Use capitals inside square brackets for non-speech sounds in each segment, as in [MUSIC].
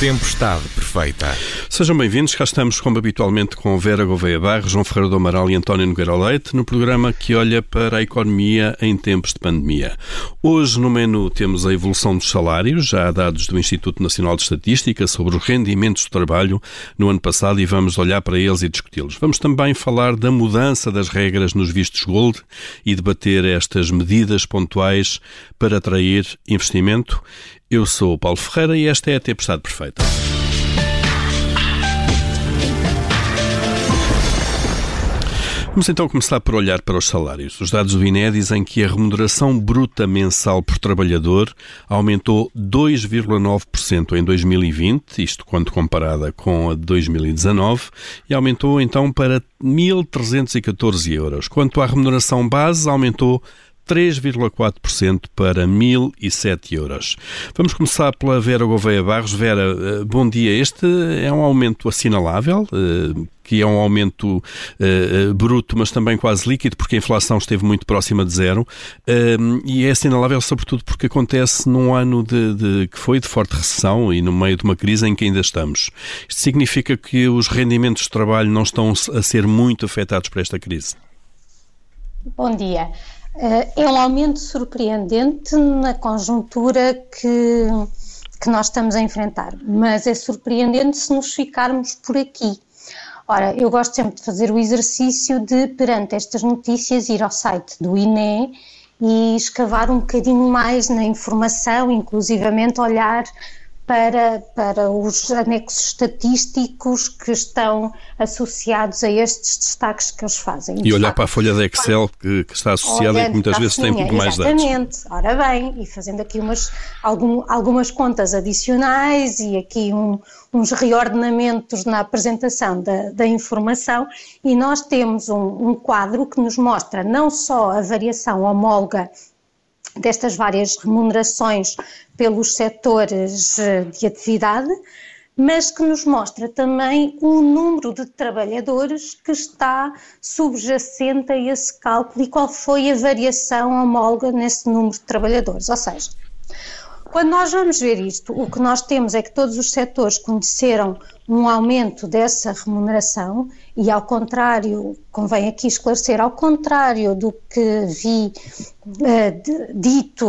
Tempestade perfeita. Sejam bem-vindos, cá estamos como habitualmente com Vera Gouveia Barro, João Ferreira do Amaral e António Nogueira Leite no programa que olha para a economia em tempos de pandemia. Hoje no menu temos a evolução dos salários, já há dados do Instituto Nacional de Estatística sobre os rendimentos do trabalho no ano passado e vamos olhar para eles e discuti-los. Vamos também falar da mudança das regras nos vistos Gold e debater estas medidas pontuais para atrair investimento eu sou o Paulo Ferreira e esta é a Tempestade Perfeita. Vamos então começar por olhar para os salários. Os dados do INE dizem que a remuneração bruta mensal por trabalhador aumentou 2,9% em 2020, isto quando comparada com a de 2019, e aumentou então para 1.314 euros. Quanto à remuneração base, aumentou 3,4% para 1.007 euros. Vamos começar pela Vera Gouveia Barros. Vera, eh, bom dia. Este é um aumento assinalável, eh, que é um aumento uh, bruto, mas também quase líquido, porque a inflação esteve muito próxima de zero, uh, e é assinalável sobretudo porque acontece num ano de, de, que foi de forte recessão e no meio de uma crise em que ainda estamos. Isto significa que os rendimentos de trabalho não estão a ser muito afetados por esta crise? Bom dia. Eh, é um aumento surpreendente na conjuntura que, que nós estamos a enfrentar, mas é surpreendente se nos ficarmos por aqui. Ora, eu gosto sempre de fazer o exercício de, perante estas notícias, ir ao site do INE e escavar um bocadinho mais na informação, inclusivamente olhar para, para os anexos estatísticos que estão associados a estes destaques que eles fazem. E olhar para a folha de Excel que, que está associada e que muitas vezes tem muito mais dados. Exatamente. Ora bem, e fazendo aqui umas, algum, algumas contas adicionais e aqui um, uns reordenamentos na apresentação da, da informação e nós temos um, um quadro que nos mostra não só a variação homóloga destas várias remunerações pelos setores eh, de atividade, mas que nos mostra também o número de trabalhadores que está subjacente a esse cálculo e qual foi a variação homóloga nesse número de trabalhadores. Ou seja, quando nós vamos ver isto, o que nós temos é que todos os setores conheceram um aumento dessa remuneração e ao contrário, convém aqui esclarecer, ao contrário do que vi uh, dito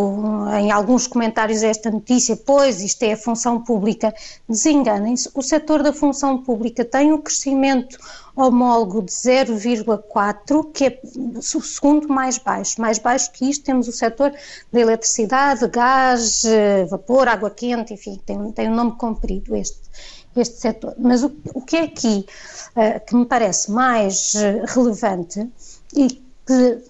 em alguns comentários a esta notícia, pois isto é a função pública, desenganem-se, o setor da função pública tem um crescimento homólogo de 0,4, que é o segundo mais baixo. Mais baixo que isto temos o setor da eletricidade, gás, eh, vapor, água quente, enfim, tem, tem um nome comprido este este setor. Mas o, o que é aqui uh, que me parece mais uh, relevante e que,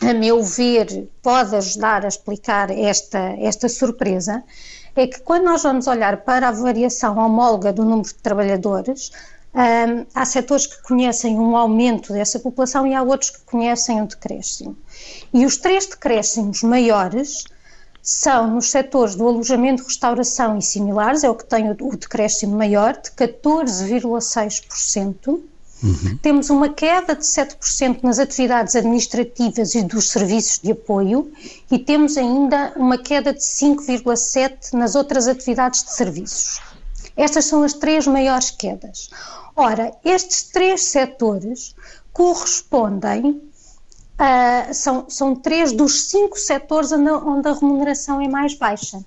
a meu ver, pode ajudar a explicar esta, esta surpresa, é que quando nós vamos olhar para a variação homóloga do número de trabalhadores, um, eh, há setores que conhecem um aumento dessa população e há outros que conhecem um decréscimo. E os três decréscimos maiores são nos setores do alojamento, restauração e similares, é o que tem o, o decréscimo maior, de 14,6%. Uhum. Temos uma queda de 7% nas atividades administrativas e dos serviços de apoio e temos ainda uma queda de 5,7% nas outras atividades de serviços. Estas são as três maiores quedas. Ora, estes três setores correspondem uh, são, são três dos cinco setores onde, onde a remuneração é mais baixa.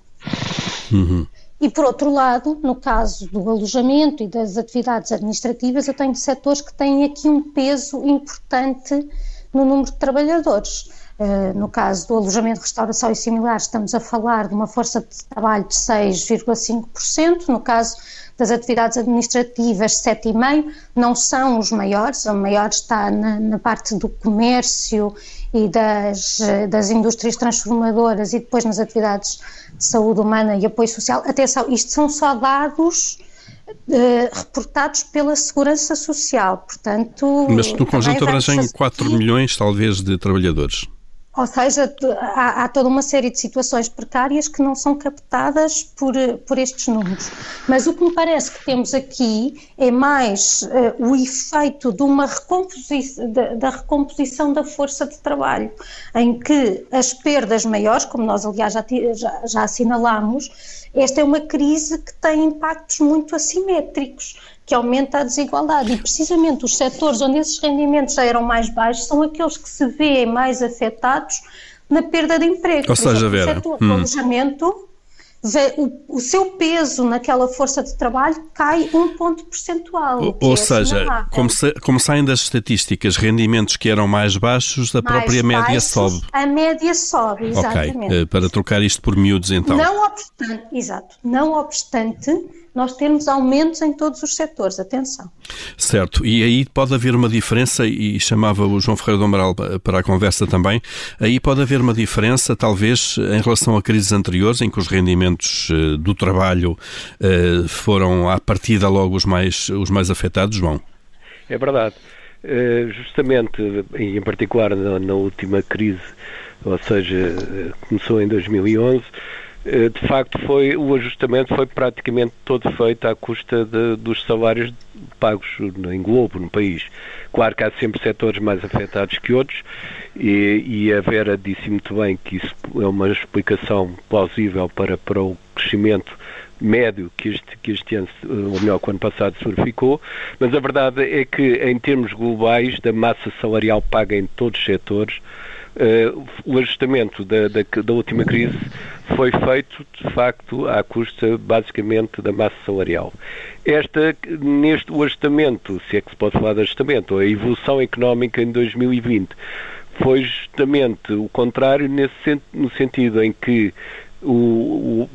Uhum. E por outro lado, no caso do alojamento e das atividades administrativas, eu tenho setores que têm aqui um peso importante no número de trabalhadores. Uh, no caso do alojamento, restauração e similares, estamos a falar de uma força de trabalho de 6,5%. No caso das atividades administrativas, 7,5%, não são os maiores, o maior está na, na parte do comércio e das, das indústrias transformadoras e depois nas atividades de saúde humana e apoio social. Atenção, isto são só dados Uh, reportados pela Segurança Social, portanto... Mas no conjunto abrangem 4 milhões, talvez, de trabalhadores. Ou seja, há, há, toda uma série de situações precárias que não são captadas por, por estes números. Mas o que me parece que temos aqui é mais uh, o efeito de uma da recomposição da força de trabalho, em que as perdas maiores, como nós aliás já, já, já assinalámos, esta é uma crise que tem impactos muito assimétricos que aumenta a desigualdade. E precisamente os setores onde esses rendimentos já eram mais baixos são aqueles que se vêem mais afetados na perda de emprego. Ou seja, Vera, o setor hum. alojamento, o, o, seu peso naquela força de trabalho cai um ponto percentual. Ou, ou é seja, como, se, como, saem das estatísticas, rendimentos que eram mais baixos, a mais própria baixos, média sobe. A média sobe, exatamente. Ok, uh, para trocar isto por miúdos então. Não obstante, exato, não obstante nós temos aumentos em todos os setores, atenção. Certo, e aí pode haver uma diferença, e chamava o João Ferreira do Amaral para a conversa também, aí pode haver uma diferença, talvez, em relação a crises anteriores, em que os rendimentos eh, do trabalho eh, foram, à partida, logo os mais, os mais afetados, João? É verdade. Eh, justamente, em particular na, última crise, ou seja, começou em 2011, eh, de facto foi o ajustamento foi praticamente todo feito à custa de, dos salários pagos em globo no país. Claro que há sempre setores mais afetados que outros e, e a Vera disse muito bem que isso é uma explicação plausível para, para o crescimento médio que este, que este ano, ou melhor, que o ano passado se verificou, mas a verdade é que em termos globais da massa salarial paga em todos os setores, Uh, o ajustamento da, da, da, última crise foi feito, de facto, à custa, basicamente, da massa salarial. Esta, neste, o ajustamento, se é que se pode falar de ajustamento, ou a evolução económica em 2020, foi justamente o contrário, nesse, no sentido em que o, o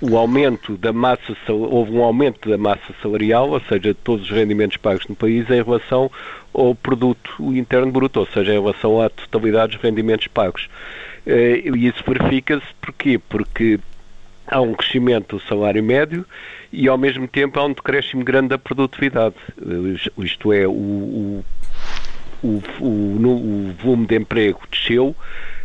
o aumento da massa, houve um aumento da massa salarial, ou seja, todos os rendimentos pagos no país em relação ao produto interno bruto, ou seja, em relação à totalidade dos rendimentos pagos. Eh, e isso verifica-se porquê? Porque há um crescimento do salário médio e ao mesmo tempo há um decréscimo grande da produtividade. Eh, isto é, o, o, o, o volume de emprego desceu,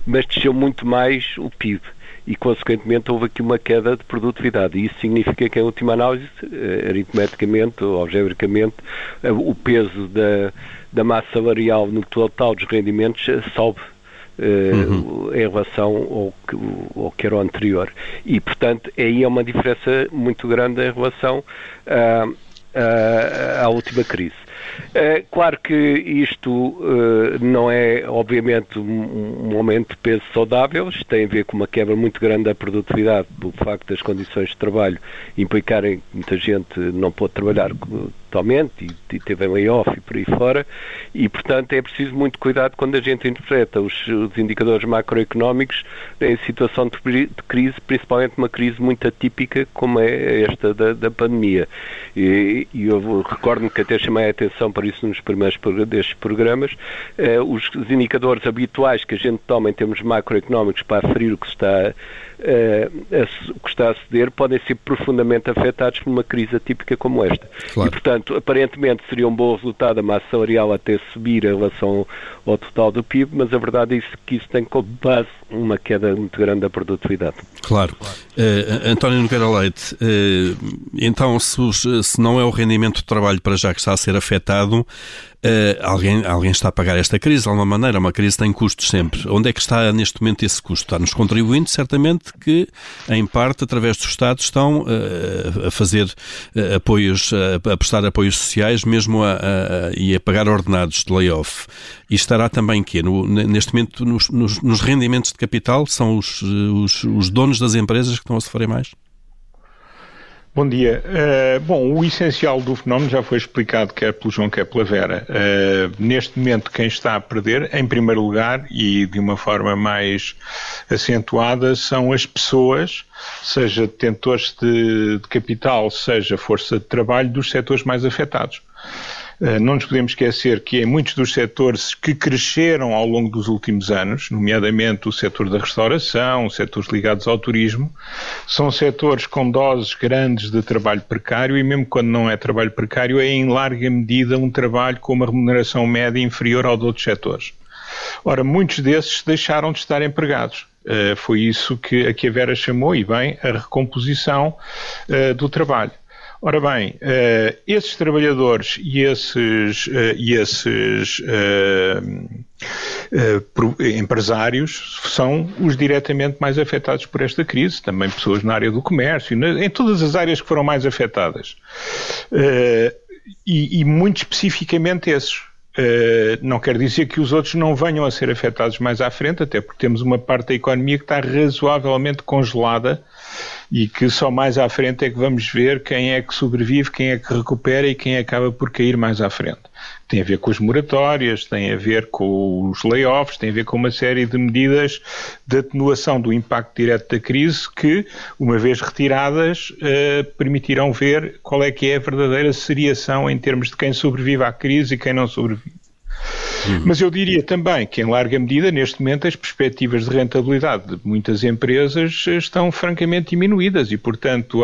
mas desceu muito mais o PIB e, consequentemente, houve aqui uma queda de produtividade. E isso significa que, em última análise, eh, aritmeticamente ou algebricamente, eh, o peso da, da massa salarial no total dos rendimentos eh, sobe uhum. em relação ao que, ao que, era o anterior. E, portanto, aí é uma diferença muito grande em relação à, à, à última crise. É, claro que isto uh, não é, obviamente, um aumento de peso saudável, isto tem a ver com uma quebra muito grande da produtividade, pelo facto das condições de trabalho implicarem que muita gente não pode trabalhar totalmente e, teve layoff e por aí fora, e portanto é preciso muito cuidado quando a gente interpreta os, os indicadores macroeconómicos em situação de, de, crise, principalmente uma crise muito atípica como é esta da, da pandemia. E, e eu recordo-me que até chamei a atenção para isso nos primeiros destes programas, eh, os, indicadores habituais que a gente toma em termos macroeconómicos para aferir o que está uh, o que está a ceder podem ser profundamente afetados por uma crise atípica como esta. Claro. E, portanto, aparentemente seria um bom resultado a massa salarial até subir em relação ao total do PIB, mas a verdade é que isso tem como base uma queda muito grande da produtividade. Claro. Uh, António Nogueira Leite, uh, então se, se não é o rendimento do trabalho para já que está a ser afetado, Uh, alguém, alguém está a pagar esta crise de alguma maneira, uma crise tem custos sempre. Onde é que está neste momento esse custo? Está nos contribuintes, certamente, que em parte, através do Estado, estão uh, a fazer uh, apoios, a prestar apoios sociais, mesmo a, a, e a pagar ordenados de layoff. E estará também que neste momento nos, nos, nos, rendimentos de capital são os, os, os donos das empresas que estão a sofrer mais? Bom dia. Uh, bom, o essencial do fenómeno já foi explicado quer pelo João, quer pela Vera. Uh, neste momento, quem está a perder, em primeiro lugar, e de uma forma mais acentuada, são as pessoas, seja detentores de, de capital, seja força de trabalho, dos setores mais afetados. Eh, não nos podemos esquecer que em muitos dos setores que cresceram ao longo dos últimos anos, nomeadamente o setor da restauração, setores ligados ao turismo, são setores com doses grandes de trabalho precário e mesmo quando não é trabalho precário é em larga medida um trabalho com uma remuneração média inferior ao de outros setores. Ora, muitos desses deixaram de estar empregados. Uh, foi isso que a que a Vera chamou, e bem, a recomposição uh, do trabalho. Ora bem, uh, esses trabalhadores e esses, uh, e esses uh, empresários são os diretamente mais afetados por esta crise, também pessoas na área do comércio, em todas as áreas que foram mais afetadas. E, e, muito especificamente esses. Não quer dizer que os outros não venham a ser afetados mais à frente, até porque temos uma parte da economia que está razoavelmente congelada e que só mais à frente é que vamos ver quem é que sobrevive, quem é que recupera e quem acaba por cair mais à frente. Tem a ver com as moratórias, tem a ver com os layoffs, tem a ver com uma série de medidas de atenuação do impacto direto da crise que, uma vez retiradas, eh, permitirão ver qual é que é a verdadeira seriação em termos de quem sobrevive à crise e quem não sobrevive. Uhum. Mas eu diria também que, em larga medida, neste momento, as perspectivas de rentabilidade de muitas empresas estão francamente diminuídas e, portanto,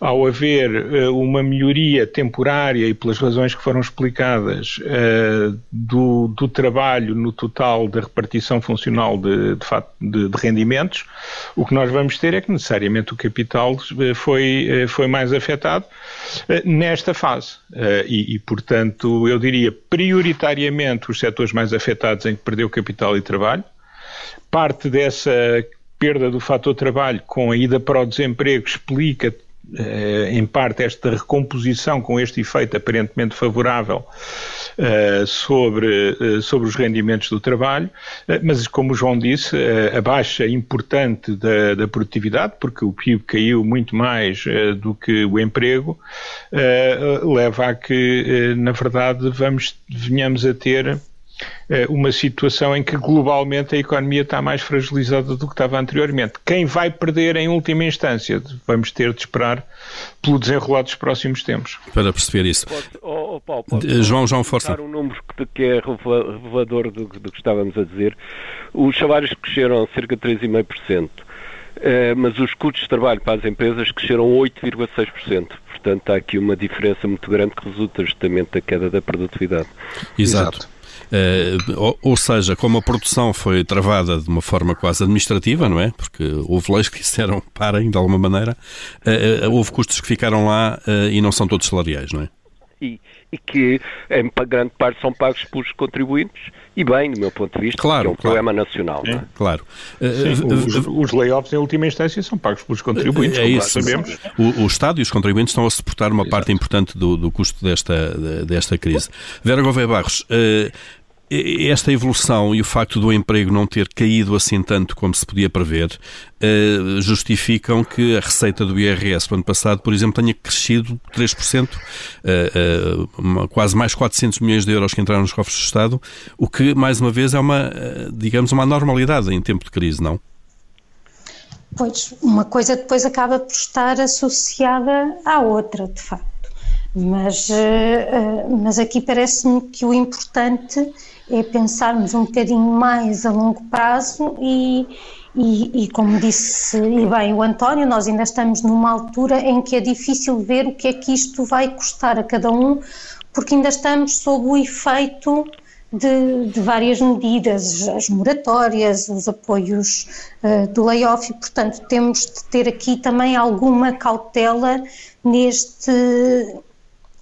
ao haver uh, uma melhoria temporária e pelas razões que foram explicadas uh, do, do, trabalho no total da repartição funcional de, de, de, rendimentos, o que nós vamos ter é que necessariamente o capital eh, foi, foi mais afetado nesta fase. E, e, portanto, eu diria prioritariamente os setores mais afetados em que perdeu capital e trabalho. Parte dessa perda do fator trabalho com a ida para o desemprego explica em parte esta recomposição com este efeito aparentemente favorável uh, sobre, uh, sobre os rendimentos do trabalho, mas como o João disse, a baixa importante da, da, produtividade, porque o PIB caiu muito mais do que o emprego, leva a que, na verdade, vamos, venhamos a ter eh, uma situação em que globalmente a economia está mais fragilizada do que estava anteriormente. Quem vai perder em última instância? Vamos ter de esperar pelo desenrolar dos próximos tempos. Para perceber isso. Pode, oh, oh, Paulo, pode, eh, João, João, força. um número que é revelador do, do que estávamos a dizer. Os salários cresceram cerca de 3,5%. Uh, mas os custos de trabalho para as empresas cresceram 8,6%. Portanto, há aqui uma diferença muito grande que resulta justamente da queda da produtividade. Exato. Exato. Uh, ou, seja, como a produção foi travada de uma forma quase administrativa, não é? Porque houve leis que disseram parem de alguma maneira, uh, houve custos que ficaram lá e não são todos salariais, não é? E, e, que em grande parte são pagos pelos contribuintes e bem, do meu ponto de vista, claro, é um claro. problema nacional. É. É? Claro. Sim, os, os, layoffs, em última instância, são pagos pelos contribuintes, é isso. sabemos. O, o, Estado e os contribuintes estão a suportar uma Exato. parte importante do, do custo desta, desta crise. Vera Gouveia Barros, esta evolução e o facto do emprego não ter caído assim tanto como se podia prever uh, justificam que a receita do IRS do ano passado, por exemplo, tenha crescido 3%, uh, uh, quase mais 400 milhões de euros que entraram nos cofres do Estado, o que, mais uma vez, é uma, digamos, uma normalidade em tempo de crise, não? Pois, uma coisa depois acaba por estar associada à outra, de facto. Mas, mas aqui parece-me que o importante é pensarmos um bocadinho mais a longo prazo e, e, e, como disse e bem o António, nós ainda estamos numa altura em que é difícil ver o que é que isto vai custar a cada um, porque ainda estamos sob o efeito de, de várias medidas, as moratórias, os apoios uh, do layoff, e portanto temos de ter aqui também alguma cautela neste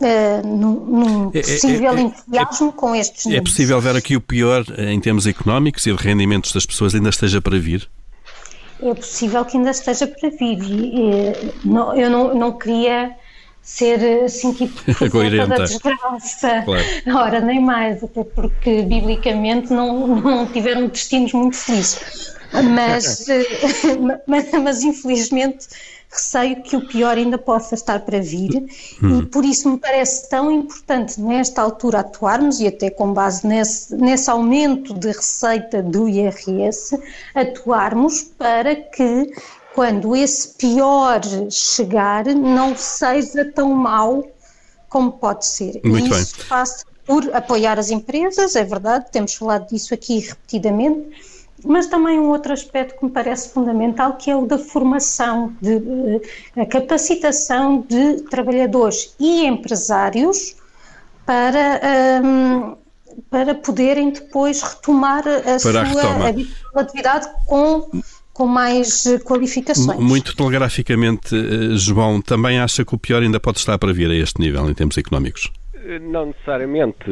uh, num, num é, é, possível é, é, entusiasmo é, com estes números. É possível ver aqui o pior em termos económicos e de rendimentos das pessoas ainda esteja para vir? É possível que ainda esteja para vir. E, não, eu não, não queria ser assim tipo [LAUGHS] da desgraça. Claro. [LAUGHS] Ora, nem mais, até porque biblicamente não, não tiveram destinos muito felizes. Mas, [LAUGHS] eh, mas, mas infelizmente receio que o pior ainda possa estar para vir hum. e por isso me parece tão importante nesta altura atuarmos e até com base nesse, nesse aumento de receita do IRS, atuarmos para que quando esse pior chegar não seja tão mau como pode ser. Muito e isso bem. passa por apoiar as empresas, é verdade, temos falado disso aqui repetidamente, mas também um outro aspecto que me parece fundamental, que é o da formação, de, eh, a capacitação de trabalhadores e empresários para um, para poderem depois retomar a para sua atividade com com mais qualificações. Muito telegraficamente, eh, João, também acha que o pior ainda pode estar para vir a este nível em termos económicos? Não necessariamente.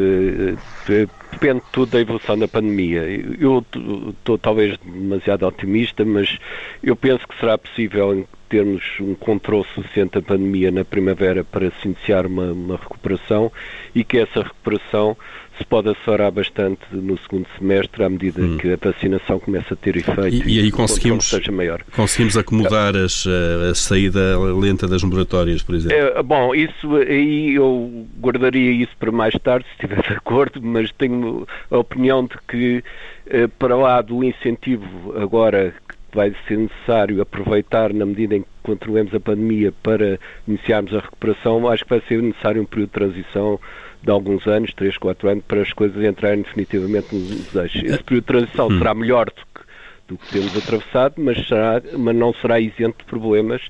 Eh, depende tudo da evolução da pandemia. Eu estou talvez demasiado otimista, mas eu penso que será possível termos um controle suficiente da pandemia na primavera para se iniciar uma, uma recuperação e que essa recuperação se pode acelerar bastante no segundo semestre à medida hum. que a vacinação começa a ter efeito e, e aí conseguimos, seja maior. conseguimos acomodar as, a, a, saída lenta das laboratórios, por exemplo. É, bom, isso aí eu guardaria isso para mais tarde, se estiver de acordo, mas tenho a opinião de que eh, para lá do incentivo agora vai ser necessário aproveitar na medida em que controlemos a pandemia para iniciarmos a recuperação, acho que vai ser necessário um período de transição de alguns anos, 3, 4 anos, para as coisas entrarem definitivamente nos eixos. Esse período de transição hum. será melhor do que, do que temos atravessado, mas, será, mas não será isento de problemas,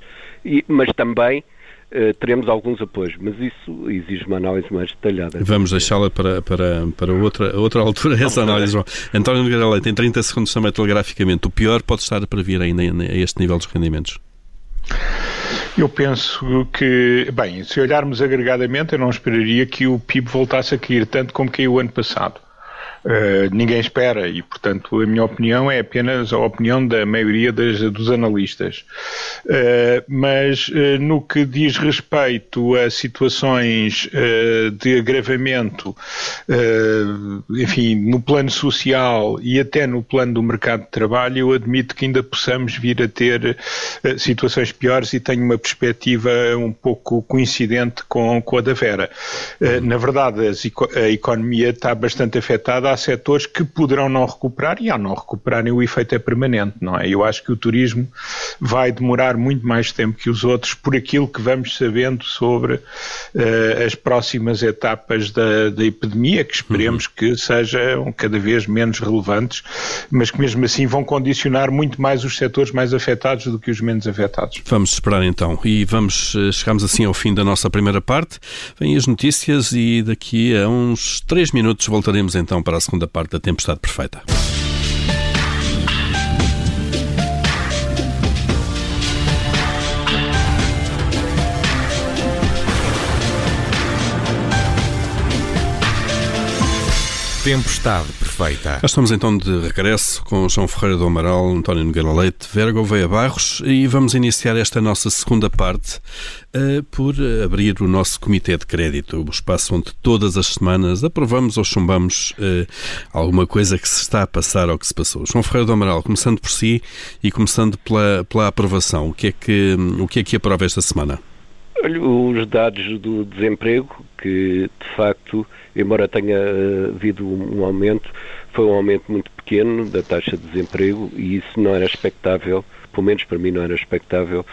e, mas também Uh, teremos alguns apoios, mas isso exige uma análise mais detalhada. Vamos deixá-la para, para, para outra, outra altura, [LAUGHS] essa análise, João. António Nogueira Leite, em 30 segundos também telegraficamente, o pior pode estar para vir ainda a este nível dos rendimentos? Eu penso que, bem, se olharmos agregadamente, eu não esperaria que o PIB voltasse a cair tanto como caiu o ano passado. Uh, ninguém espera e, portanto, a minha opinião é apenas a opinião da maioria das, dos analistas. Uh, mas uh, no que diz respeito a situações de agravamento, enfim, no plano social e até no plano do mercado de trabalho, eu admito que ainda possamos vir a ter situações piores e tenho uma perspectiva um pouco coincidente com, com a da Vera. na verdade, a economia está bastante afetada há setores que poderão não recuperar e ao não recuperarem o efeito é permanente, não é? Eu acho que o turismo vai demorar muito mais tempo que os outros por aquilo que vamos sabendo sobre uh, as próximas etapas da, da epidemia, que esperemos uhum. que sejam cada vez menos relevantes, mas que mesmo assim vão condicionar muito mais os setores mais afetados do que os menos afetados. Vamos esperar então e vamos, eh, chegamos assim ao fim da nossa primeira parte. Vêm as notícias e daqui a uns três minutos voltaremos então para a segunda parte da Tempestade Perfeita. Tempestade Perfeita. Já estamos então de regresso com João Ferreira do Amaral, António Nogueira Leite, Vera Gouveia Barros e vamos iniciar esta nossa segunda parte uh, por abrir o nosso Comitê de Crédito, o espaço onde todas as semanas aprovamos ou chumbamos uh, alguma coisa que se está a passar ou que se passou. João Ferreira do Amaral, começando por si e começando pela, pela aprovação, o que, é que, o que é que aprova esta semana? Os dados do desemprego, que de facto, embora tenha eh, havido um aumento, foi um aumento muito pequeno da taxa de desemprego e isso não era expectável, pelo menos para mim não era expectável,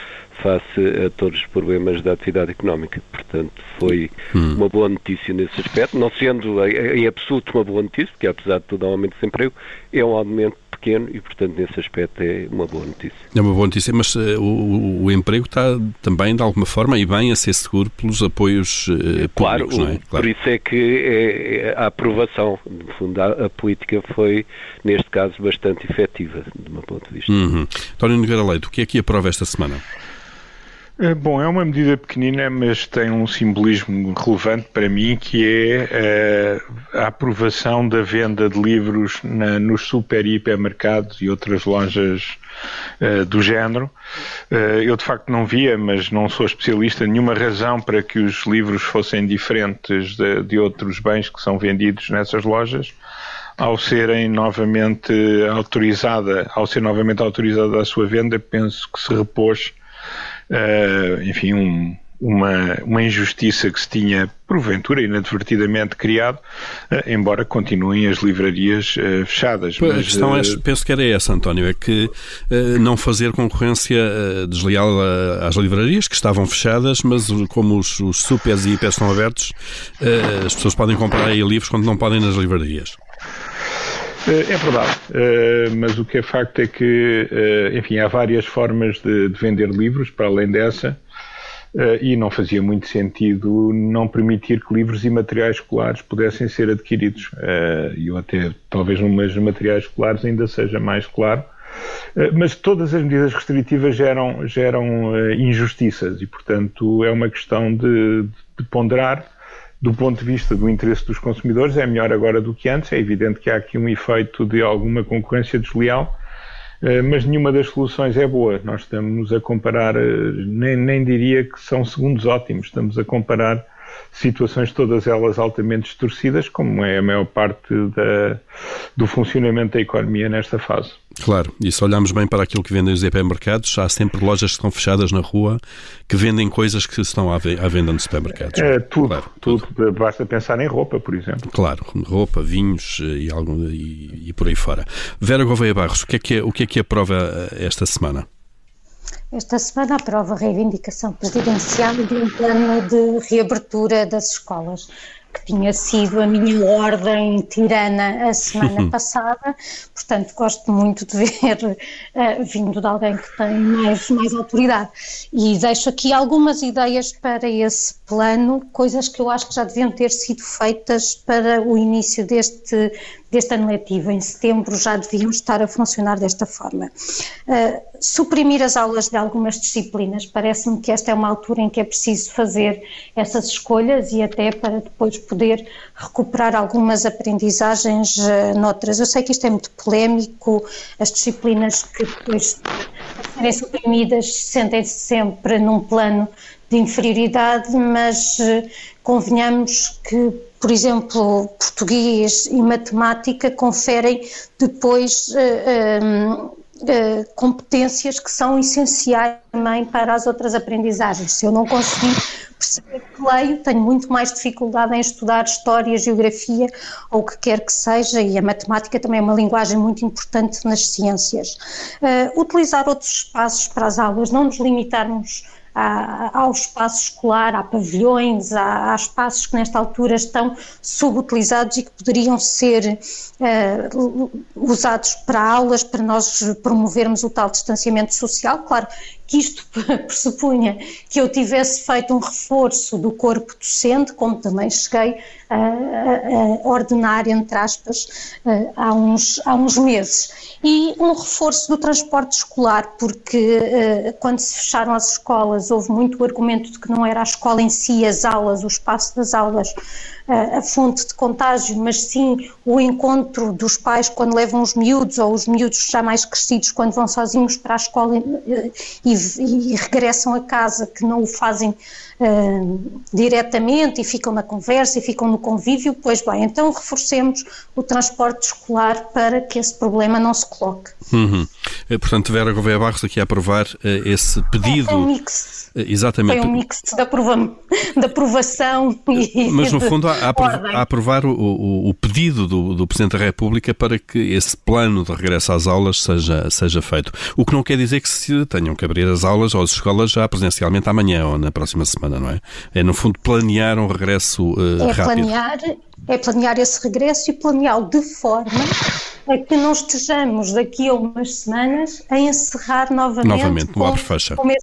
face a todos os problemas da atividade económica. Portanto, foi hum. uma boa notícia nesse aspecto, não sendo em absoluto uma boa notícia, porque apesar de tudo há um aumento de desemprego, é um aumento pequeno e, portanto, nesse aspecto é uma boa notícia. É uma boa notícia, mas uh, o, o, emprego está também, de alguma forma, e bem a ser seguro pelos apoios uh, públicos, claro, não é? Claro, por isso é que é, é, a aprovação, no fundo, a, a, política foi, neste caso, bastante efetiva, do meu ponto de vista. Uhum. António Nogueira Leite, o que é que aprova esta semana? Eh, bom, é uma medida pequenina, mas tem um simbolismo relevante para mim, que é uh, a aprovação da venda de livros na, nos super e hipermercados e outras lojas uh, do género. Uh, eu de facto não via, mas não sou especialista, nenhuma razão para que os livros fossem diferentes de, de outros bens que são vendidos nessas lojas ao serem novamente autorizada, ao ser novamente autorizada a sua venda, penso que se repôs uh, enfim, um, uma, uma injustiça que se tinha, porventura, inadvertidamente criado, uh, embora continuem as livrarias uh, fechadas. Mas, a questão é, penso que era essa, António, é que não fazer concorrência desleal às livrarias, que estavam fechadas, mas como os, os supers e hipers estão abertos, as pessoas podem comprar aí livros quando não podem nas livrarias. É verdade, mas o que é facto é que, enfim, há várias formas de, de vender livros, para além dessa, e não fazia muito sentido não permitir que livros e materiais escolares pudessem ser adquiridos. E eu até, talvez, nos materiais escolares ainda seja mais claro. Mas todas as medidas restritivas geram, geram injustiças e, portanto, é uma questão de, de ponderar do ponto de vista do interesse dos consumidores, é melhor agora do que antes. É evidente que há aqui um efeito de alguma concorrência desleal, eh, mas nenhuma das soluções é boa. Nós estamos a comparar, eh, nem, nem diria que são segundos ótimos, estamos a comparar situações todas elas altamente distorcidas, como é a maior parte da, do funcionamento da economia nesta fase. Claro, e se olharmos bem para aquilo que vendem os hipermercados, há sempre lojas que estão fechadas na rua que vendem coisas que estão à venda nos supermercados. É, tudo, claro, tudo, tudo. Basta pensar em roupa, por exemplo. Claro, roupa, vinhos eh, e, algum, e, e por aí fora. Vera Gouveia Barros, o que é que, é, o que, é que aprova eh, esta semana? Esta semana aprova a reivindicação presidencial de um plano de reabertura das escolas que tinha sido a minha ordem tirana a semana uhum. passada, portanto gosto muito de ver uh, vindo de alguém que tem mais, mais autoridade. E deixo aqui algumas ideias para esse plano, coisas que eu acho que já deviam ter sido feitas para o início deste, deste ano letivo. Em setembro já deviam estar a funcionar desta forma. Uh, suprimir as aulas de algumas disciplinas, parece-me que esta é uma altura em que é preciso fazer essas escolhas e até para depois poder recuperar algumas aprendizagens uh, noutras. Eu sei que isto é muito polémico, as disciplinas que depois serem suprimidas sentem-se sempre num plano de inferioridade, mas uh, convenhamos que por exemplo, português e matemática conferem depois uh, uh, competências que são essenciais também para as outras aprendizagens. Se eu não conseguir perceber que leio, tenho muito mais dificuldade em estudar história, geografia ou o que quer que seja, e a matemática também é uma linguagem muito importante nas ciências. Uh, utilizar outros espaços para as aulas, não nos limitarmos ao espaço escolar, há pavilhões, há, espaços que nesta altura estão subutilizados e que poderiam ser uh, usados para aulas, para nós promovermos o tal distanciamento social. Claro que isto [LAUGHS] pressupunha que eu tivesse feito um reforço do corpo docente, como também cheguei a, a, ordenar, entre aspas, uh, há, uns, há uns meses. E um reforço do transporte escolar, porque uh, quando se fecharam as escolas houve muito o argumento de que não era a escola em si, as aulas, o espaço das aulas, a fonte de contágio, mas sim o encontro dos pais quando levam os miúdos ou os miúdos já mais crescidos quando vão sozinhos para a escola e, e, e regressam a casa, que não o fazem uh, diretamente e ficam na conversa e ficam no convívio, pois bem, então reforcemos o transporte escolar para que esse problema não se coloque. Uhum. Eh, portanto, Vera Gouveia Barros aqui a aprovar uh, esse pedido. É, um mix. Exatamente. Foi um mix de aprovação e. Mas, no fundo, a, a, a aprovar o, o, o pedido do, do, Presidente da República para que esse plano de regresso às aulas seja, seja feito. O que não quer dizer que se tenham que abrir as aulas ou as escolas já presencialmente amanhã ou na próxima semana, não é? É, no fundo, planear um regresso uh, é rápido. Planear, é planear esse regresso e planeá-lo de forma a que não estejamos daqui a umas semanas a encerrar novamente, novamente fecha. Com de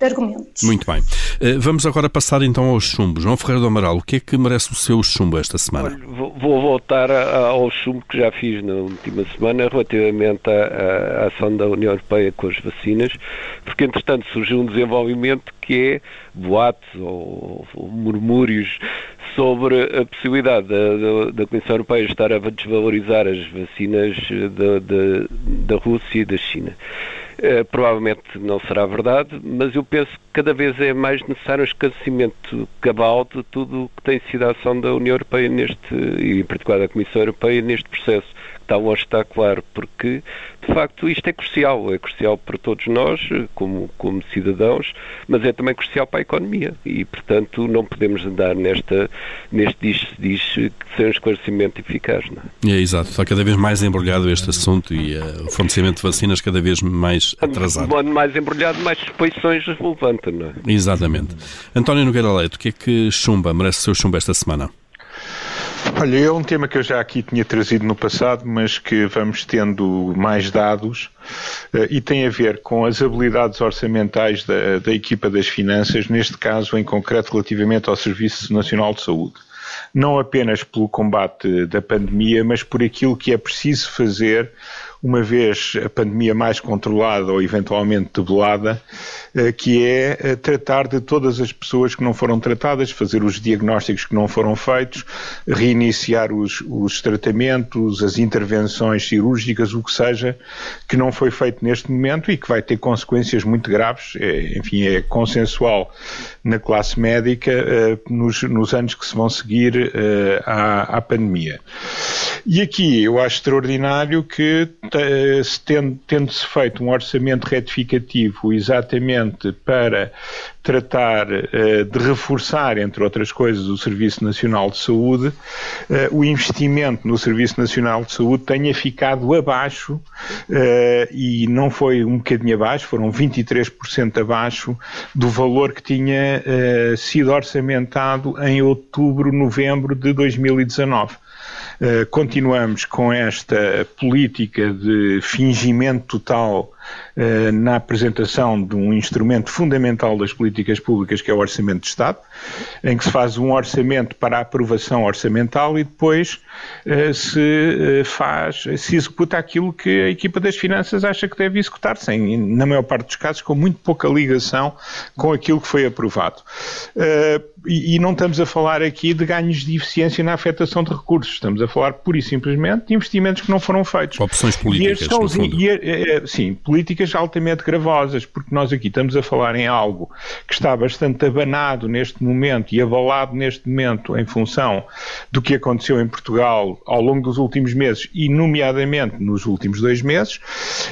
argumentos. Muito bem. Eh, vamos agora passar então aos chumbos. João Ferreira do Amaral, o que é que merece o seu chumbo esta semana? Olha, vou voltar ao chumbo que já fiz na última semana relativamente à, à ação da União Europeia com as vacinas, porque entretanto surgiu um desenvolvimento que é boatos ou, ou murmúrios sobre a possibilidade da, da, da, Comissão Europeia estar a desvalorizar as vacinas da, da, da Rússia e da China. Uh, provavelmente não será verdade, mas eu penso que cada vez é mais necessário um esclarecimento cabal de tudo o que tem sido a ação da União Europeia neste, e em particular da Comissão Europeia neste processo está longe está claro, porque de facto isto é crucial, é crucial para todos nós como, como cidadãos, mas é também crucial para a economia e portanto não podemos andar nesta, neste diz, diz que sem um esclarecimento eficaz. Não é? é exato, está cada vez mais embrulhado este assunto e uh, o fornecimento de vacinas cada vez mais atrasado. Mais embrulhado, mais suspeições levanta, não é? Exatamente. António Nogueira Leite, o que é que chumba, merece o seu chumbo esta semana? Olha, é um tema que eu já aqui tinha trazido no passado, mas que vamos tendo mais dados uh, e tem a ver com as habilidades orçamentais da, da equipa das finanças, neste caso em concreto relativamente ao Serviço Nacional de Saúde. Não apenas pelo combate da pandemia, mas por aquilo que é preciso fazer uma vez a pandemia mais controlada ou eventualmente debelada, eh, que é eh, tratar de todas as pessoas que não foram tratadas, fazer os diagnósticos que não foram feitos, reiniciar os, os tratamentos, as intervenções cirúrgicas, o que seja, que não foi feito neste momento e que vai ter consequências muito graves, é, enfim, é consensual na classe médica uh, nos, nos, anos que se vão seguir à, à pandemia. E aqui eu acho extraordinário que tendo-se feito um orçamento retificativo exatamente para tratar uh, de reforçar, entre outras coisas, o Serviço Nacional de Saúde, uh, o investimento no Serviço Nacional de Saúde tenha ficado abaixo, e não foi um bocadinho abaixo, foram 23% abaixo do valor que tinha sido orçamentado em outubro, novembro de 2019. Eh, continuamos com esta política de fingimento total eh, na apresentação de um instrumento fundamental das políticas públicas, que é o Orçamento de Estado, em que se faz um orçamento para a aprovação orçamental e depois eh, se faz, se executa aquilo que a equipa das finanças acha que deve executar, sem, na maior parte dos casos, com muito pouca ligação com aquilo que foi aprovado. E, não estamos a falar aqui de ganhos de eficiência na afetação de recursos, estamos a falar pura e simplesmente de investimentos que não foram feitos. Opções políticas, e são, e, e, sim, políticas altamente gravosas, porque nós aqui estamos a falar em algo que está bastante abanado neste momento e abalado neste momento em função do que aconteceu em Portugal ao longo dos últimos meses e, nomeadamente, nos últimos dois meses,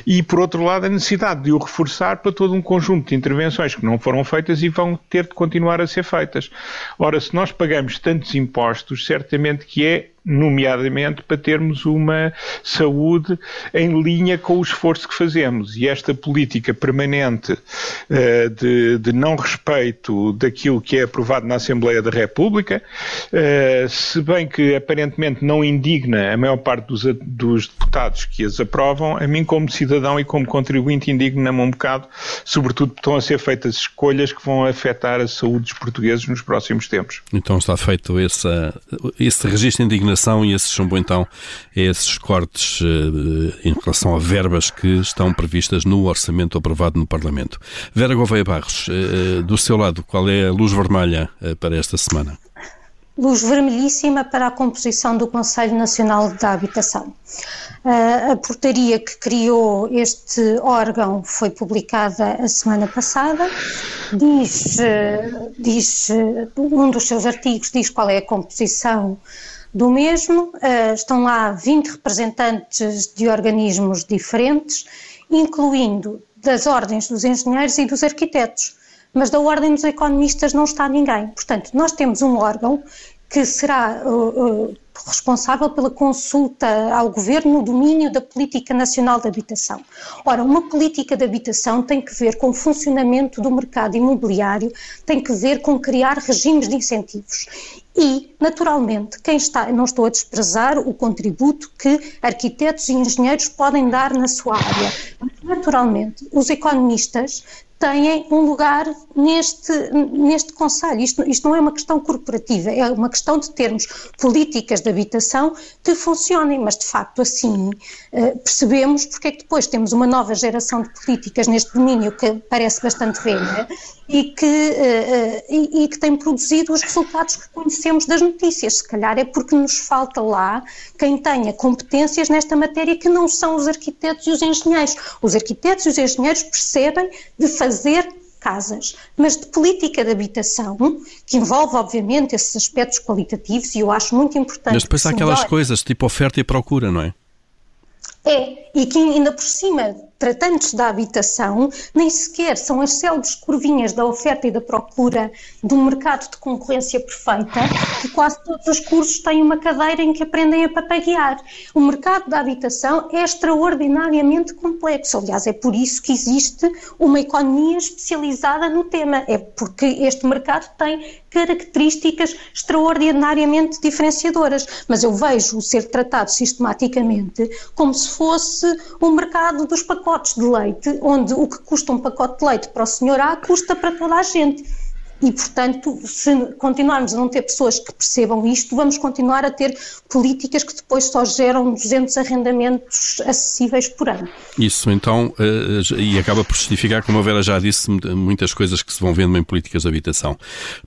e, por outro lado, a necessidade de o reforçar para todo um conjunto de intervenções que não foram feitas e vão ter de continuar a ser feitas. Ora, se nós pagamos tantos impostos, certamente que é nomeadamente para termos uma saúde em linha com o esforço que fazemos. E esta política permanente uh, de, de, não respeito daquilo que é aprovado na Assembleia da República, uh, se bem que aparentemente não indigna a maior parte dos, dos, deputados que as aprovam, a mim como cidadão e como contribuinte indigna-me um bocado, sobretudo porque estão a ser feitas escolhas que vão afetar a saúde dos portugueses nos próximos tempos. Então está feito esse, esse registro de indignação e esses são então esses cortes uh, em relação a verbas que estão previstas no orçamento aprovado no Parlamento. Vera Gouveia Barros, uh, do seu lado, qual é a luz vermelha para esta semana? luz vermelhíssima para a composição do Conselho Nacional da Habitação. A portaria que criou este órgão foi publicada a semana passada. Diz, diz um dos seus artigos diz qual é a composição do mesmo. Uh, estão lá 20 representantes de organismos diferentes, incluindo das ordens dos engenheiros e dos arquitetos. Mas da ordem dos economistas não está ninguém. Portanto, nós temos um órgão que será uh, uh, responsável pela consulta ao governo no domínio da política nacional de habitação. Ora, uma política de habitação tem que ver com o funcionamento do mercado imobiliário, tem que ver com criar regimes de incentivos. E, naturalmente, quem está, não estou a desprezar o contributo que arquitetos e engenheiros podem dar na sua área, naturalmente, os economistas têm um lugar neste, neste Conselho. Isto, isto não é uma questão corporativa, é uma questão de termos políticas de habitação que funcionem, mas de facto assim uh, percebemos porque é que depois temos uma nova geração de políticas neste domínio que parece bastante velha e que, uh, e, e que tem produzido os resultados que conhecemos das notícias. Se calhar é porque nos falta lá quem tenha competências nesta matéria que não são os arquitetos e os engenheiros. Os arquitetos e os engenheiros percebem de fazer fazer casas, mas de política de habitação, que envolve, obviamente, esses aspectos qualitativos, e eu acho muito importante. Mas depois há aquelas coisas tipo oferta e procura, não é? É, e que ainda por cima tratando-se da habitação, nem sequer são as célebres curvinhas da oferta e da procura de um mercado de concorrência perfeita, que quase todos os cursos têm uma cadeira em que aprendem a papaguear. O mercado da habitação é extraordinariamente complexo. Aliás, é por isso que existe uma economia especializada no tema. É porque este mercado tem características extraordinariamente diferenciadoras. Mas eu vejo ser tratado sistematicamente como se fosse o mercado dos pacotes de leite, onde o que custa um pacote de leite para o senhor A custa para toda a gente. E, portanto, se continuarmos a não ter pessoas que percebam isto, vamos continuar a ter políticas que depois só geram 200 arrendamentos acessíveis por ano. Isso, então, eh, e acaba por justificar, como a Vera já disse, muitas coisas que se vão vendo em políticas de habitação.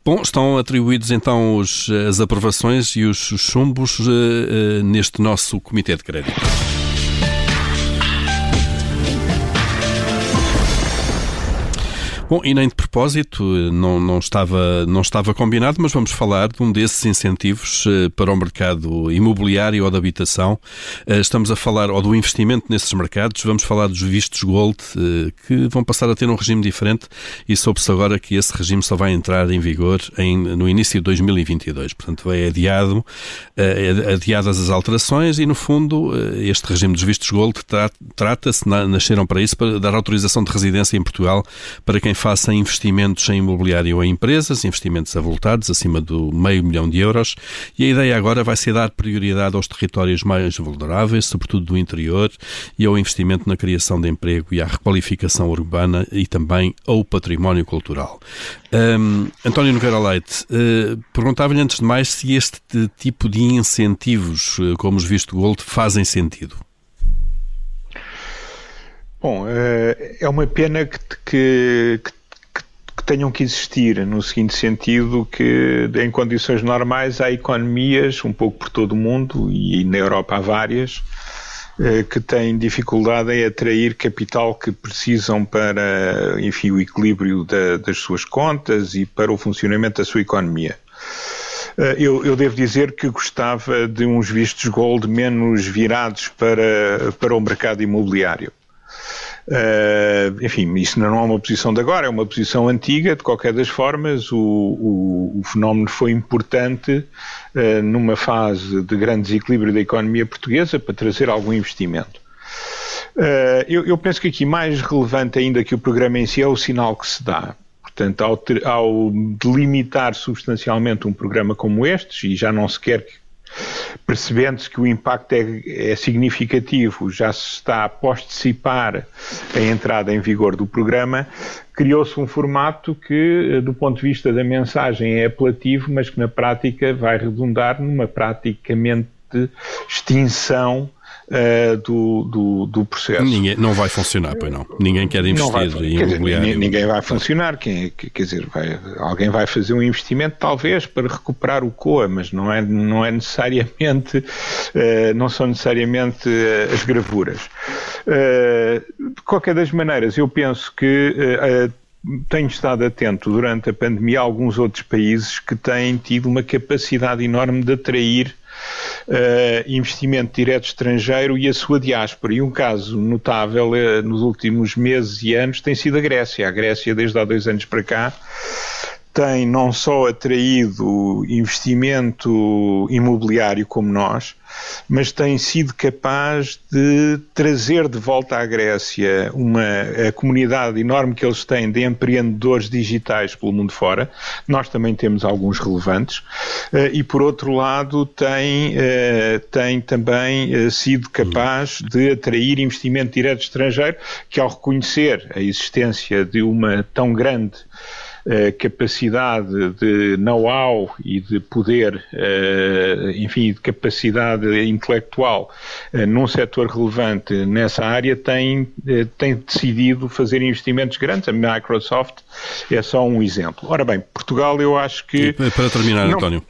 Bom, estão atribuídos então as aprovações e os chumbos uh, neste nosso Comitê de Crédito. Bom, e nem de propósito, não, não, estava, não estava combinado, mas vamos falar de um desses incentivos eh, para o mercado imobiliário ou de habitação. Eh, estamos a falar, ou do investimento nesses mercados, vamos falar dos vistos Gold, eh, que vão passar a ter um regime diferente e soube-se agora que esse regime só vai entrar em vigor em, no início de 2022. Portanto, vai adiado, adiadas as alterações e, no fundo, este regime dos vistos Gold trata-se, nasceram para isso, para dar autorização de residência em Portugal para quem faça investimentos em imobiliário a empresas, investimentos avultados, acima do meio milhão de euros, e a ideia agora vai ser dar prioridade aos territórios mais vulneráveis, sobretudo do interior, e ao investimento na criação de emprego e à requalificação urbana e também ao património cultural. Um, António Nogueira Leite, uh, perguntava-lhe antes de mais se este tipo de incentivos, uh, como os visto Gold, fazem sentido. Bom, eh, é uma pena que, que, que, tenham que existir, no seguinte sentido, que em condições normais há economias, um pouco por todo o mundo, e na Europa há várias, eh, que têm dificuldade em atrair capital que precisam para, enfim, o equilíbrio da, das suas contas e para o funcionamento da sua economia. Eh, eu, eu, devo dizer que gostava de uns vistos gold menos virados para, para o mercado imobiliário. Uh, enfim, isso não é uma posição de agora, é uma posição antiga, de qualquer das formas, o, o, o fenómeno foi importante uh, numa fase de grande desequilíbrio da economia portuguesa para trazer algum investimento. Uh, eu, eu, penso que aqui mais relevante ainda que o programa em si é o sinal que se dá. Portanto, ao, ter, ao delimitar substancialmente um programa como este, e já não se quer percebendo-se que o impacto é, é, significativo, já se está a postecipar a entrada em vigor do programa, criou-se um formato que, do ponto de vista da mensagem, é apelativo, mas que na prática vai redundar numa praticamente extinção uh, do, do, do, processo. Ninguém, não vai funcionar, pois não. Ninguém quer investir vai, em imobiliário. Dizer, ninguém vai funcionar. Quem, quer dizer, vai, alguém vai fazer um investimento, talvez, para recuperar o COA, mas não é, não é necessariamente, uh, não são necessariamente uh, as gravuras. de qualquer das maneiras, eu penso que tenho estado atento durante a pandemia a alguns outros países que têm tido uma capacidade enorme de atrair investimento direto estrangeiro e a sua diáspora. E um caso notável uh, nos últimos meses e anos tem sido a Grécia. A Grécia, desde há dois anos para cá, tem não só atraído investimento imobiliário como nós, mas tem sido capaz de trazer de volta à Grécia uma a comunidade enorme que eles têm de empreendedores digitais pelo mundo fora. Nós também temos alguns relevantes. Eh, e, por outro lado, tem, eh, tem também eh, sido capaz de atrair investimento direto estrangeiro, que ao reconhecer a existência de uma tão grande capacidade de know-how e de poder, enfim, de capacidade intelectual eh, num setor relevante nessa área tem, eh, tem decidido fazer investimentos grandes. A Microsoft é só um exemplo. Ora bem, Portugal eu acho que... E para terminar, não, António.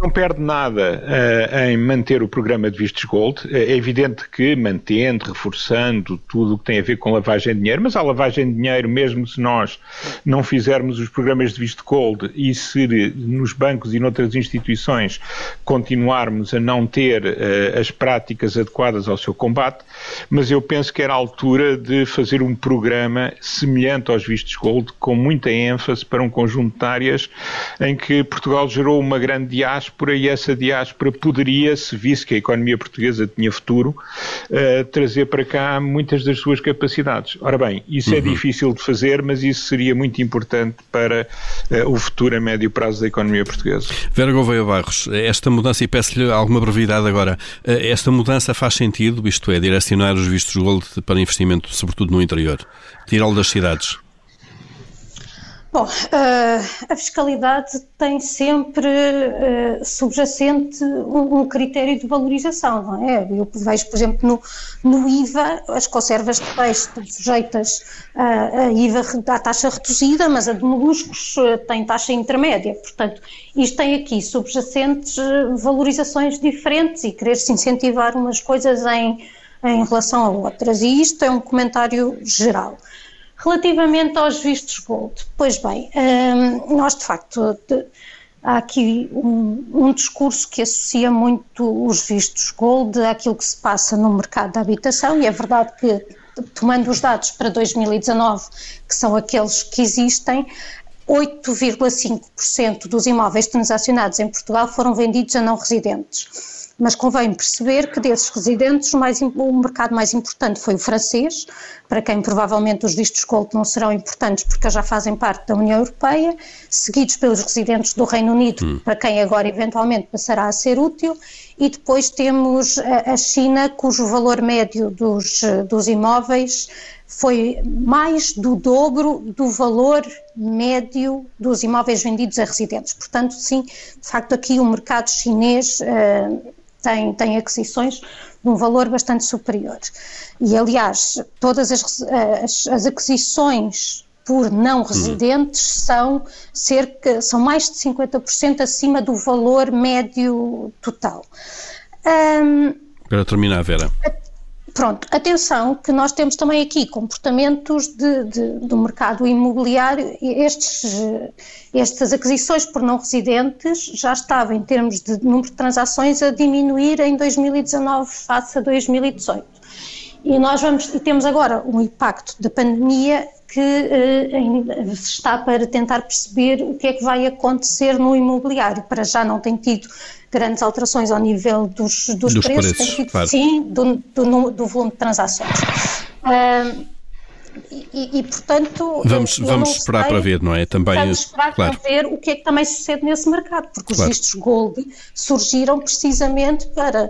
Não perde nada uh, em manter o programa de vistos gold. É evidente que mantendo, reforçando tudo o que tem a ver com lavagem de dinheiro, mas a lavagem de dinheiro, mesmo se nós não fizermos os programas de visto gold e se nos bancos e noutras instituições continuarmos a não ter uh, as práticas adequadas ao seu combate, mas eu penso que era a altura de fazer um programa semelhante aos vistos gold, com muita ênfase para um conjunto de áreas em que Portugal gerou uma grande diáspora diáspora e essa diáspora poderia, se visse que a economia portuguesa tinha futuro, uh, trazer para cá muitas das suas capacidades. Ora bem, isso é uhum. é difícil de fazer, mas isso seria muito importante para uh, o futuro a médio prazo da economia portuguesa. Vera Gouveia Barros, esta mudança, e peço-lhe alguma brevidade agora, eh, esta mudança faz sentido, isto é, direcionar os vistos gold para investimento, sobretudo no interior, tirá-lo das cidades? Bom, uh, a fiscalidade tem sempre uh, subjacente um, critério de valorização, não é? Eu vejo, por exemplo, no, no IVA, as conservas de peixe estão sujeitas a, IVA à taxa reduzida, mas a de moluscos uh, tem taxa intermédia. Portanto, isto tem aqui subjacentes valorizações diferentes e querer-se incentivar umas coisas em, em relação a outras. E isto é um comentário geral. Relativamente aos vistos gold, pois bem, hum, nós de facto há aqui um, um, discurso que associa muito os vistos gold àquilo que se passa no mercado da habitação e é verdade que tomando os dados para 2019, que são aqueles que existem, 8,5% dos imóveis transacionados em Portugal foram vendidos a não residentes mas convém perceber que desses residentes o, mais, o, mercado mais importante foi o francês, para quem provavelmente os vistos gold não serão importantes porque já fazem parte da União Europeia, seguidos pelos residentes do Reino Unido, hum. para quem agora eventualmente passará a ser útil, e depois temos a, China, cujo valor médio dos, dos imóveis foi mais do dobro do valor médio dos imóveis vendidos a residentes. Portanto, sim, de facto, aqui o mercado chinês uh, tem, tem aquisições de um valor bastante superior. E, aliás, todas as, as, as aquisições por não uhum. residentes são cerca, são mais de 50% acima do valor médio total. Um, Para terminar, Vera. Pronto, atenção que nós temos também aqui comportamentos de, de, do mercado imobiliário, estes, estas aquisições por não residentes já estavam em termos de número de transações a diminuir em 2019 face a 2018. E nós vamos, e temos agora um impacto da pandemia que eh, está para tentar perceber o que é que vai acontecer no imobiliário. Para já não tem tido grandes alterações ao nível dos, dos, dos preços, preços tem tido, claro. sim, do, do, do, volume de transações. Uh, e, e, portanto. Vamos, vamos esperar sei, para ver, não é? Também, vamos esperar claro. para ver o que é que também sucede nesse mercado, porque os vistos Gold surgiram precisamente para,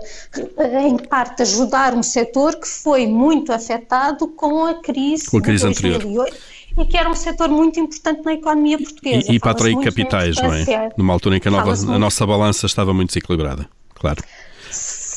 em parte, ajudar um setor que foi muito afetado com a crise, com a crise de 2008. Anterior e que era um setor muito importante na economia portuguesa. E, e para atrair capitais, não é? Numa altura em que a, nova, a nossa balança estava muito desequilibrada, claro.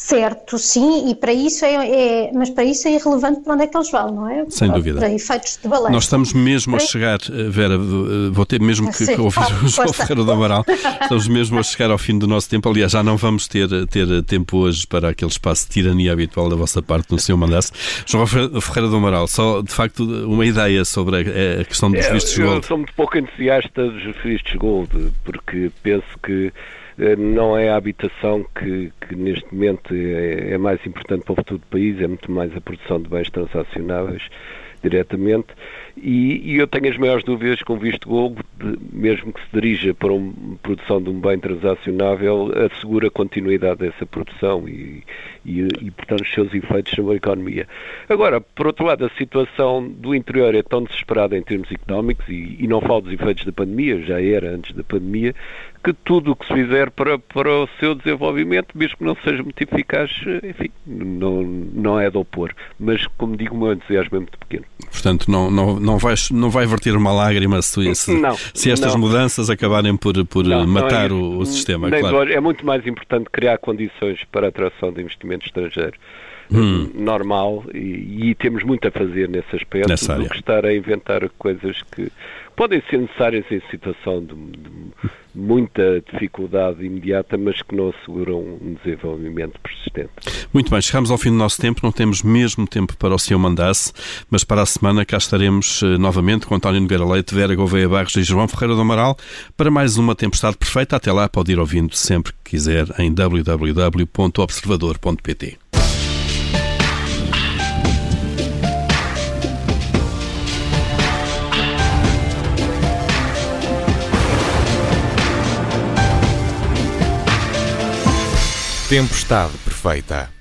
Certo, sim, e para isso é, é, mas para isso é irrelevante para onde é que eles vão, não é? Sem dúvida. Para efeitos de balanço. Nós estamos mesmo a chegar, eh, Vera, eh, vou ter mesmo que, que ouvir o João Ferreira do Amaral, estamos mesmo a chegar ao fim do nosso tempo, aliás, já não vamos ter, ter tempo hoje para aquele espaço de tirania habitual da vossa parte no seu mandato. João Ferreira do Amaral, só de facto uma ideia sobre a, a questão dos é, vistos gold. Eu sou muito pouco entusiasta dos vistos gold, porque penso que eh, não é a habitação que, que neste momento é, é, mais importante para o futuro do país, é muito mais a produção de bens transacionáveis diretamente e, e, eu tenho as maiores dúvidas com visto gold, de, mesmo que se dirija para uma produção de um bem transacionável, assegura a continuidade dessa produção e, e, e, portanto, os seus efeitos sobre a economia. Agora, por outro lado, a situação do interior é tão desesperada em termos económicos e, não falo dos efeitos da pandemia, já era antes da pandemia, que tudo o que se fizer para, para o seu desenvolvimento, mesmo que não seja muito eficaz, enfim, não, não é de opor. Mas, como digo, o meu entusiasmo é muito pequeno. Portanto, não, não, não, vai, não vai verter uma lágrima se, [LAUGHS] se, não, se estas não. mudanças acabarem por, por não, matar é o, o, sistema. Claro. É muito mais importante criar condições para a atração de investimento estrangeiro. Hum. normal e, e, temos muito a fazer nesse aspecto Nessa do que estar a inventar coisas que podem ser necessárias em situação de, de muita dificuldade imediata, mas que não asseguram um desenvolvimento persistente. Muito bem, chegamos ao fim do nosso tempo, não temos mesmo tempo para o senhor mandasse, mas para a semana cá estaremos uh, novamente com António Nogueira Leite, Vera Gouveia Barros e João Ferreira do Amaral para mais uma Tempestade Perfeita. Até lá, pode ir ouvindo sempre que quiser em www.observador.pt. Tempestade Perfeita.